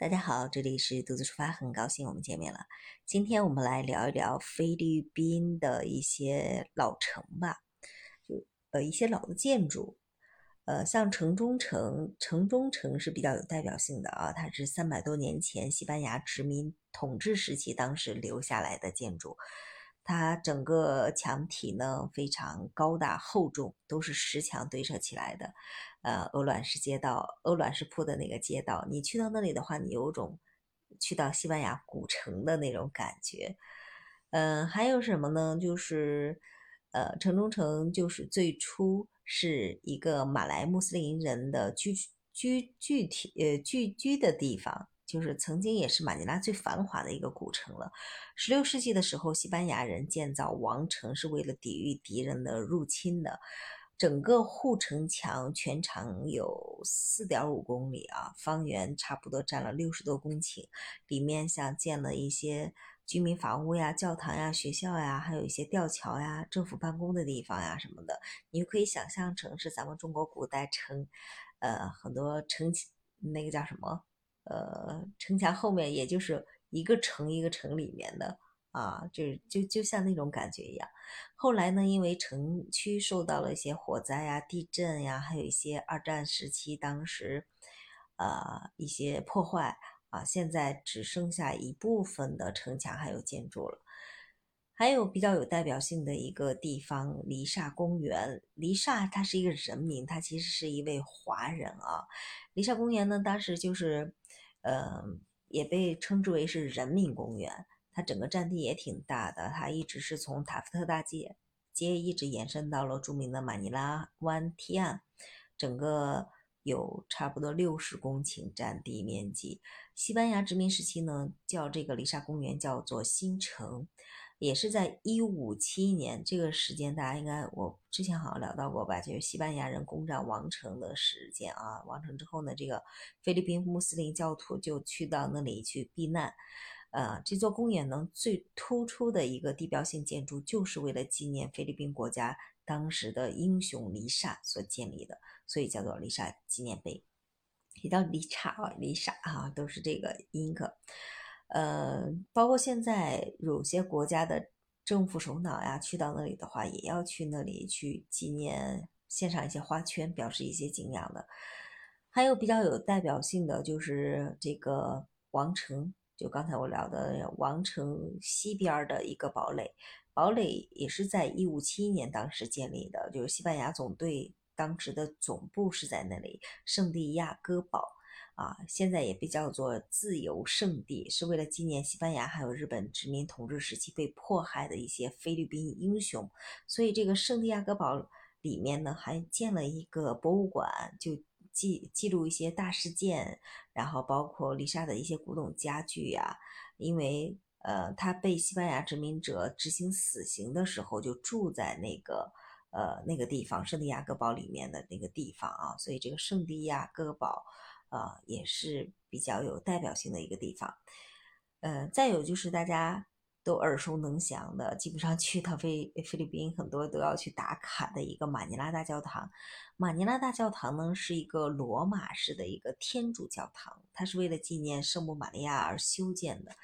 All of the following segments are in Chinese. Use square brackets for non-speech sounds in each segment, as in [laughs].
大家好，这里是独自出发，很高兴我们见面了。今天我们来聊一聊菲律宾的一些老城吧，就呃一些老的建筑，呃像城中城，城中城是比较有代表性的啊，它是三百多年前西班牙殖民统治时期当时留下来的建筑。它整个墙体呢非常高大厚重，都是石墙堆砌起来的。呃，鹅卵石街道，鹅卵石铺的那个街道，你去到那里的话，你有种去到西班牙古城的那种感觉。嗯，还有什么呢？就是呃，城中城就是最初是一个马来穆斯林人的居居具体呃聚居的地方。就是曾经也是马尼拉最繁华的一个古城了。十六世纪的时候，西班牙人建造王城是为了抵御敌人的入侵的。整个护城墙全长有四点五公里啊，方圆差不多占了六十多公顷。里面像建了一些居民房屋呀、教堂呀、学校呀，还有一些吊桥呀、政府办公的地方呀什么的。你就可以想象成是咱们中国古代城，呃，很多城那个叫什么？呃，城墙后面也就是一个城一个城里面的啊，就就就像那种感觉一样。后来呢，因为城区受到了一些火灾呀、地震呀，还有一些二战时期当时呃一些破坏啊，现在只剩下一部分的城墙还有建筑了。还有比较有代表性的一个地方，黎刹公园。黎刹他是一个人名，他其实是一位华人啊。黎刹公园呢，当时就是。呃，也被称之为是人民公园，它整个占地也挺大的，它一直是从塔夫特大街街一直延伸到了著名的马尼拉湾堤岸，整个有差不多六十公顷占地面积。西班牙殖民时期呢，叫这个丽莎公园叫做新城。也是在一五七年这个时间，大家应该我之前好像聊到过吧，就是西班牙人攻占王城的时间啊。王城之后呢，这个菲律宾穆斯林教徒就去到那里去避难。呃，这座公园呢，最突出的一个地标性建筑，就是为了纪念菲律宾国家当时的英雄黎刹所建立的，所以叫做黎刹纪念碑。提到黎刹啊，黎刹啊，都是这个音格。呃，包括现在有些国家的政府首脑呀，去到那里的话，也要去那里去纪念，献上一些花圈，表示一些敬仰的。还有比较有代表性的就是这个王城，就刚才我聊的王城西边的一个堡垒，堡垒也是在一五七一年当时建立的，就是西班牙总队当时的总部是在那里，圣地亚哥堡。啊，现在也被叫做自由圣地，是为了纪念西班牙还有日本殖民统治时期被迫害的一些菲律宾英雄。所以这个圣地亚哥堡里面呢，还建了一个博物馆，就记记录一些大事件，然后包括丽莎的一些古董家具呀。因为呃，他被西班牙殖民者执行死刑的时候，就住在那个呃那个地方，圣地亚哥堡里面的那个地方啊。所以这个圣地亚哥堡。呃，也是比较有代表性的一个地方。呃，再有就是大家都耳熟能详的，基本上去到菲菲律宾，很多都要去打卡的一个马尼拉大教堂。马尼拉大教堂呢，是一个罗马式的一个天主教堂，它是为了纪念圣母玛利亚而修建的。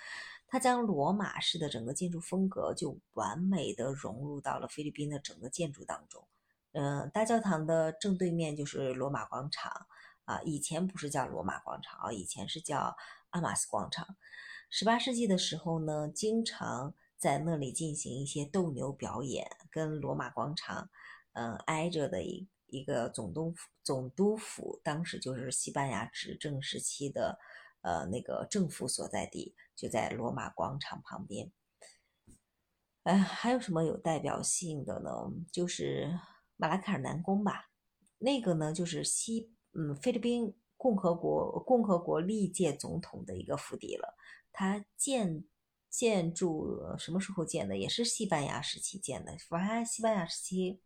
它将罗马式的整个建筑风格就完美的融入到了菲律宾的整个建筑当中。嗯，大教堂的正对面就是罗马广场。啊，以前不是叫罗马广场啊，以前是叫阿马斯广场。十八世纪的时候呢，经常在那里进行一些斗牛表演，跟罗马广场，嗯，挨着的一一个总督府，总督府当时就是西班牙执政时期的，呃，那个政府所在地，就在罗马广场旁边。哎，还有什么有代表性的呢？就是马拉卡尔南宫吧，那个呢，就是西。嗯，菲律宾共和国共和国历届总统的一个府邸了。它建建筑什么时候建的？也是西班牙时期建的。反正西班牙时期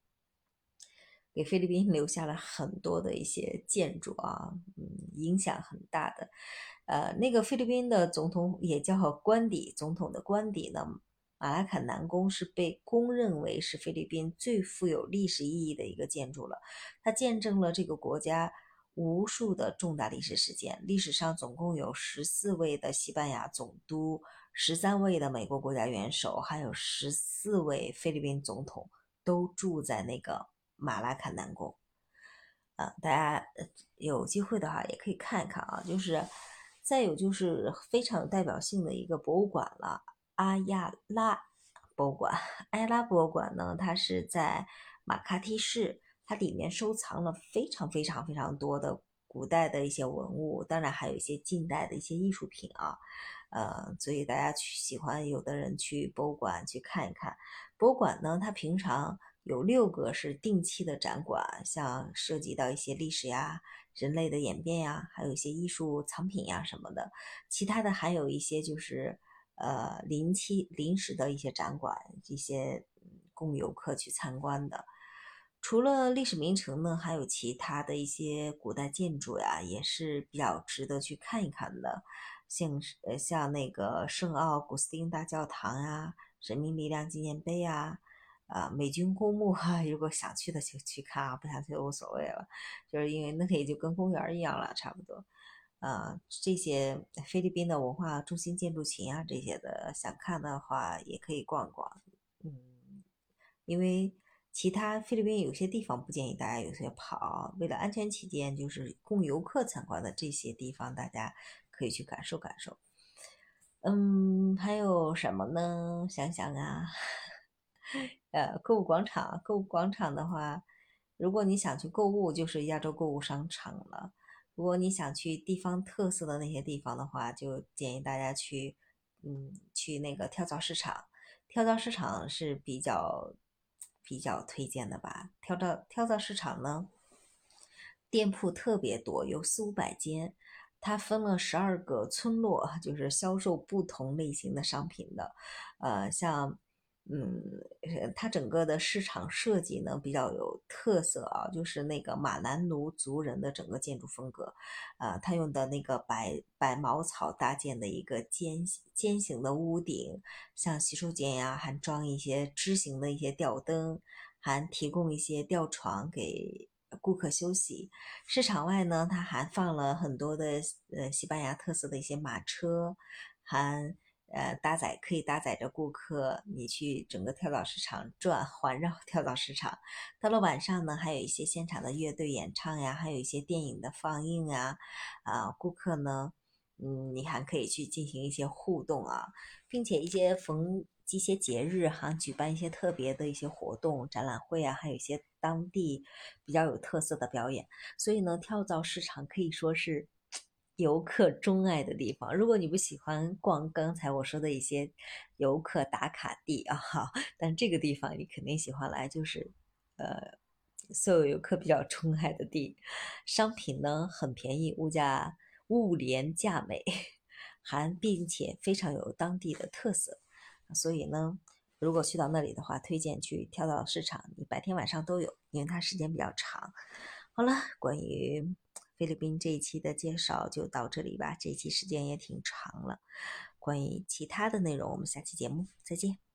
给菲律宾 [laughs] 留下了很多的一些建筑啊，嗯，影响很大的。呃，那个菲律宾的总统也叫官邸，总统的官邸呢，马拉坎南宫是被公认为是菲律宾最富有历史意义的一个建筑了。它见证了这个国家。无数的重大历史事件。历史上总共有十四位的西班牙总督，十三位的美国国家元首，还有十四位菲律宾总统都住在那个马拉卡南宫。啊，大家有机会的话也可以看一看啊。就是再有就是非常有代表性的一个博物馆了——阿亚拉博物馆。[laughs] 阿拉博物馆呢，它是在马卡蒂市。它里面收藏了非常非常非常多的古代的一些文物，当然还有一些近代的一些艺术品啊，呃，所以大家去喜欢，有的人去博物馆去看一看。博物馆呢，它平常有六个是定期的展馆，像涉及到一些历史呀、人类的演变呀，还有一些艺术藏品呀什么的。其他的还有一些就是呃临期临时的一些展馆，一些供游客去参观的。除了历史名城呢，还有其他的一些古代建筑呀，也是比较值得去看一看的。像呃像那个圣奥古斯丁大教堂呀、人民力量纪念碑呀、啊美军公墓哈，[laughs] 如果想去的就去看啊，不想去无所谓了。就是因为那里就跟公园一样了，差不多。啊，这些菲律宾的文化中心建筑群啊，这些的想看的话也可以逛逛。嗯，因为。其他菲律宾有些地方不建议大家有些跑，为了安全起见，就是供游客参观的这些地方，大家可以去感受感受。嗯，还有什么呢？想想啊，[laughs] 呃，购物广场，购物广场的话，如果你想去购物，就是亚洲购物商场了；如果你想去地方特色的那些地方的话，就建议大家去，嗯，去那个跳蚤市场。跳蚤市场是比较。比较推荐的吧，跳蚤跳蚤市场呢，店铺特别多，有四五百间，它分了十二个村落，就是销售不同类型的商品的，呃，像。嗯，它整个的市场设计呢比较有特色啊，就是那个马兰奴族人的整个建筑风格，啊，它用的那个白白茅草搭建的一个尖尖形的屋顶，像洗手间呀，还装一些枝形的一些吊灯，还提供一些吊床给顾客休息。市场外呢，它还放了很多的呃西班牙特色的一些马车，还。呃，搭载可以搭载着顾客，你去整个跳蚤市场转，环绕 [laughs] 跳蚤市场。到了晚上呢，还有一些现场的乐队演唱呀，还有一些电影的放映啊。啊，顾客呢，嗯，你还可以去进行一些互动啊，并且一些逢一些节日哈，举办一些特别的一些活动、展览会啊，还有一些当地比较有特色的表演。所以呢，跳蚤市场可以说是。游客钟爱的地方，如果你不喜欢逛刚才我说的一些游客打卡地啊，哈，但这个地方你肯定喜欢来，就是呃，所有游客比较钟爱的地。商品呢很便宜，物价物廉价美，还并且非常有当地的特色。所以呢，如果去到那里的话，推荐去跳蚤市场，你白天晚上都有，因为它时间比较长。好了，关于。菲律宾这一期的介绍就到这里吧，这一期时间也挺长了。关于其他的内容，我们下期节目再见。